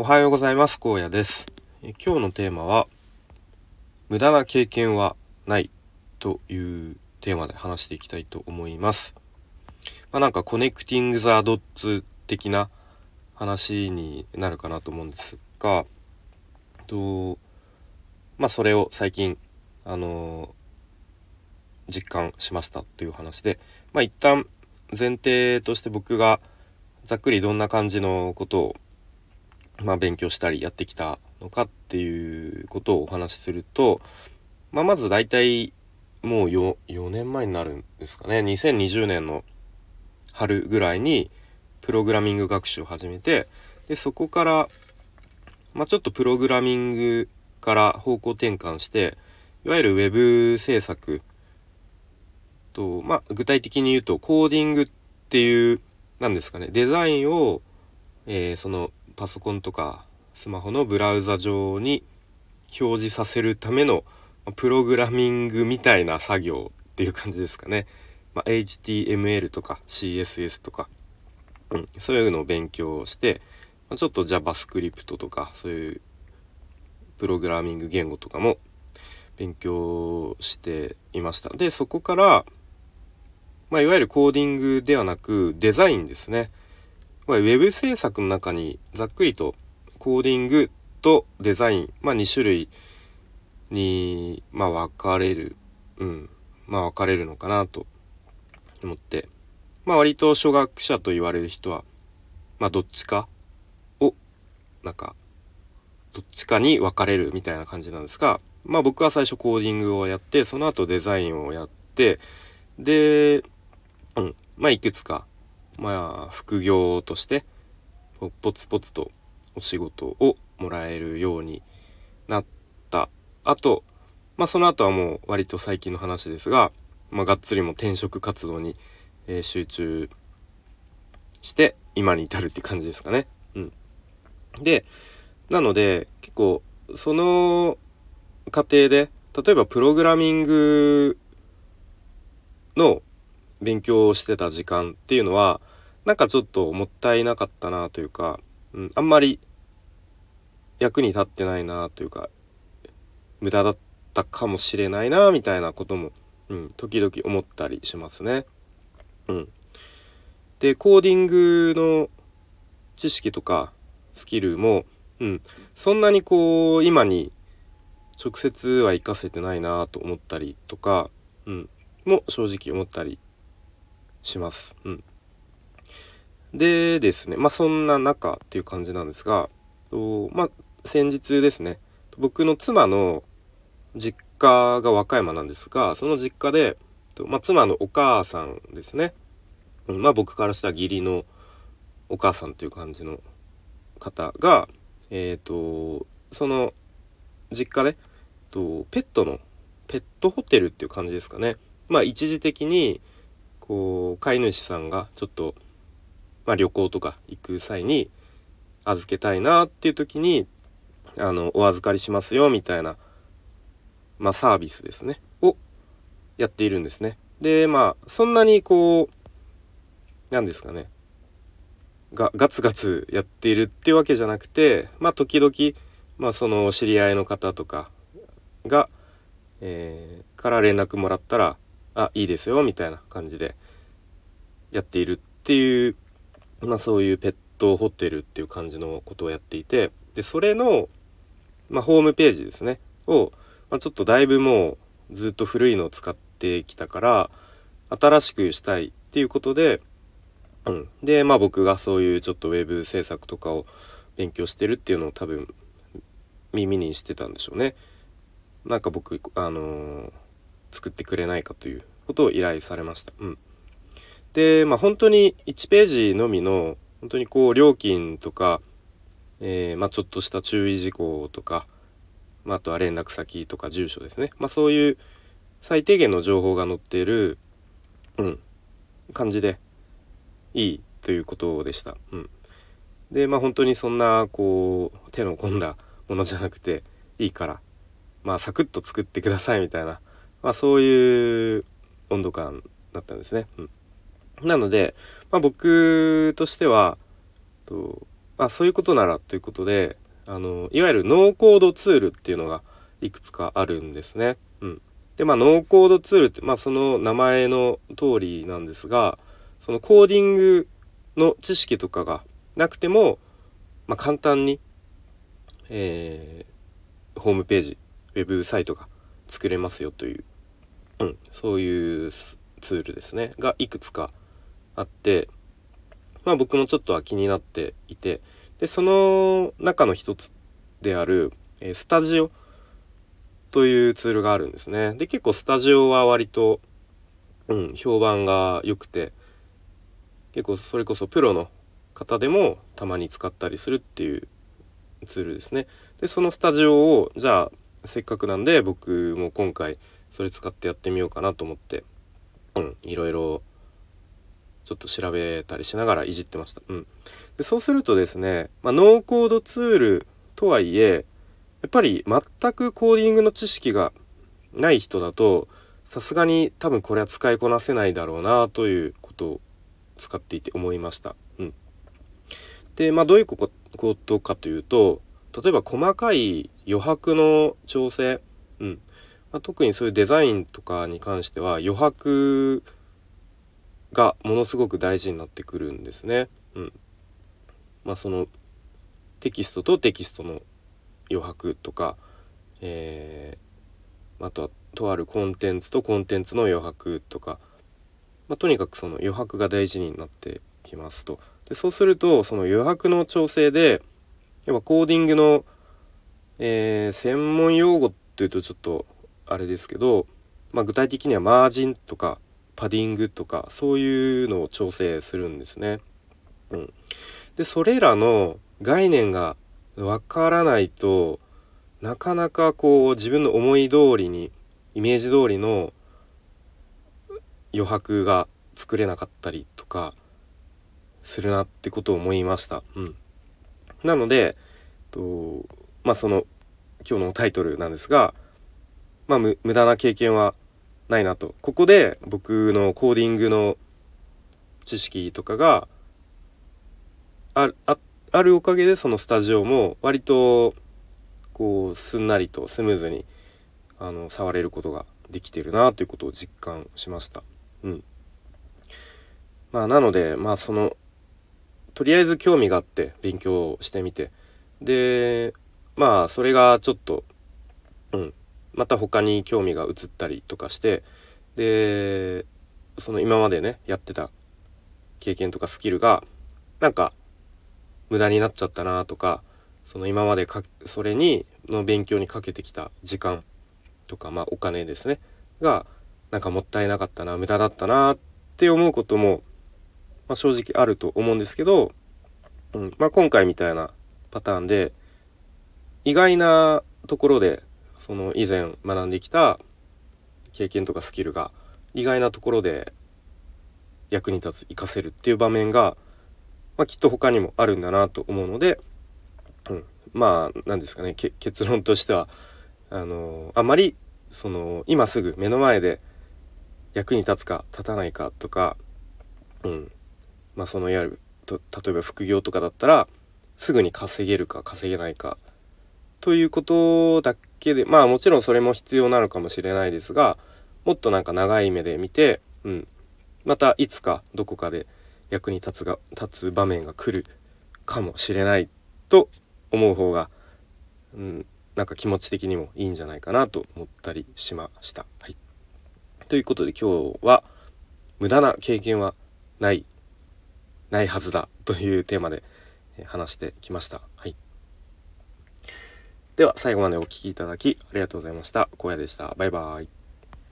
おはようございます。荒野です。今日のテーマは無駄な経験はないというテーマで話していきたいと思います。まあ、なんかコネクティング・ザ・ドッツ的な話になるかなと思うんですがとまあそれを最近あの実感しましたという話でまあ一旦前提として僕がざっくりどんな感じのことをまあ、勉強したりやってきたのかっていうことをお話しすると、まあ、まず大体もう 4, 4年前になるんですかね。2020年の春ぐらいにプログラミング学習を始めてでそこから、まあ、ちょっとプログラミングから方向転換していわゆる web 制作と、まあ、具体的に言うとコーディングっていう何ですかね。デザインを、えー、そのパソコンとかスマホのブラウザ上に表示させるためのプログラミングみたいな作業っていう感じですかね。まあ、HTML とか CSS とか、うん、そういうのを勉強して、ま、ちょっと JavaScript とかそういうプログラミング言語とかも勉強していました。で、そこから、まあ、いわゆるコーディングではなくデザインですね。ウェブ制作の中にざっくりとコーディングとデザイン、まあ、2種類に、まあ、分かれる、うん、まあ分かれるのかなと思って、まあ割と初学者と言われる人は、まあどっちかを、なんか、どっちかに分かれるみたいな感じなんですが、まあ僕は最初コーディングをやって、その後デザインをやって、で、うん、まあいくつかまあ副業としてポツポツとお仕事をもらえるようになったあとまあその後はもう割と最近の話ですが、まあ、がっつりも転職活動に、えー、集中して今に至るって感じですかね。うん、でなので結構その過程で例えばプログラミングの勉強をしてた時間っていうのはなんかちょっともったいなかったなというか、うん、あんまり役に立ってないなというか無駄だったかもしれないなみたいなことも、うん、時々思ったりしますね。うん、でコーディングの知識とかスキルも、うん、そんなにこう今に直接は活かせてないなと思ったりとか、うん、も正直思ったりします。うん、でですねまあそんな中っていう感じなんですがとまあ先日ですね僕の妻の実家が和歌山なんですがその実家で、まあ、妻のお母さんですね、まあ僕からしたら義理のお母さんっていう感じの方がえっ、ー、とその実家でとペットのペットホテルっていう感じですかね。まあ一時的にこう飼い主さんがちょっと、まあ、旅行とか行く際に預けたいなっていう時にあのお預かりしますよみたいな、まあ、サービスですねをやっているんですね。でまあそんなにこう何ですかねがガツガツやっているっていうわけじゃなくてまあ時々、まあ、その知り合いの方とかが、えー、から連絡もらったらあいいですよみたいな感じでやっているっていう、まあ、そういうペットホテルっていう感じのことをやっていてでそれの、まあ、ホームページですねを、まあ、ちょっとだいぶもうずっと古いのを使ってきたから新しくしたいっていうことで、うん、でまあ僕がそういうちょっとウェブ制作とかを勉強してるっていうのを多分耳にしてたんでしょうね。なんか僕あのー作ってくれないかということを依頼されました。うん、で、まあ、本当に1ページのみの本当にこう料金とか、えー、まあ、ちょっとした注意事項とか、まあ、とは連絡先とか住所ですね、まあ、そういう最低限の情報が載っている、うん、感じでいいということでした。うん、でまあ本当にそんなこう手の込んだものじゃなくていいからまあサクッと作ってくださいみたいなまあ、そういう温度感だったんですね。うん、なので、まあ、僕としてはとまあそういうことならということであのいわゆるノーコードツールっていうのがいくつかあるんですね。うん、でまあノーコードツールって、まあ、その名前の通りなんですがそのコーディングの知識とかがなくても、まあ、簡単に、えー、ホームページウェブサイトが作れますよという、うん、そういうツールですねがいくつかあってまあ僕もちょっとは気になっていてでその中の一つである、えスタジオというツールがあるんですね。で結構スタジオは割と、うん、評判が良くて結構それこそプロの方でもたまに使ったりするっていうツールですね。でそのスタジオをじゃあせっかくなんで僕も今回それ使ってやってみようかなと思って、うん、いろいろちょっと調べたりしながらいじってました。うん、でそうするとですね、まあ、ノーコードツールとはいえやっぱり全くコーディングの知識がない人だとさすがに多分これは使いこなせないだろうなということを使っていて思いました。うん、でまあどういうことかというと例えば細かい余白の調整、うんまあ、特にそういうデザインとかに関しては余白がものすごく大事になってくるんですね。うん、まあそのテキストとテキストの余白とか、えー、あとはとあるコンテンツとコンテンツの余白とか、まあ、とにかくその余白が大事になってきますと。でそうするとその余白の調整でやっぱコーディングの、えー、専門用語っていうとちょっとあれですけど、まあ、具体的にはマージンとかパディングとかそういうのを調整するんですね。うん、でそれらの概念がわからないとなかなかこう自分の思い通りにイメージ通りの余白が作れなかったりとかするなってことを思いました。うん、なのでとまあその今日のタイトルなんですが、まあ、無駄な経験はないなと。ここで僕のコーディングの知識とかがあああるおかげでそのスタジオも割とこうすんなりとスムーズにあの触れることができてるなということを実感しました。うん、まあなのでまあそのとりあえず興味があって勉強してみて。でまあそれがちょっとうん。また他に興味が移ったりとかしてでその今までねやってた経験とかスキルがなんか無駄になっちゃったなとかその今までかそれにの勉強にかけてきた時間とかまあお金ですねがなんかもったいなかったな無駄だったなって思うことも、まあ、正直あると思うんですけど、うんまあ、今回みたいなパターンで意外なところでその以前学んできた経験とかスキルが意外なところで役に立つ活かせるっていう場面がまあ、きっと他にもあるんだなと思うので、うん、まあ何ですかね。結論としてはあのあまりその今すぐ目の前で役に立つか立たないかとか、うん。まあ、そのいわゆると例えば副業とかだったらすぐに稼げるか稼げないかということだけでまあもちろんそれも必要なのかもしれないですがもっとなんか長い目で見て、うん、またいつかどこかで役に立つが立つ場面が来るかもしれないと思う方が、うん、なんか気持ち的にもいいんじゃないかなと思ったりしました。はい、ということで今日は無駄な経験はないないはずだというテーマで話してきました。はい、では最後までお聴きいただきありがとうございました。荒野でした。バイバイ。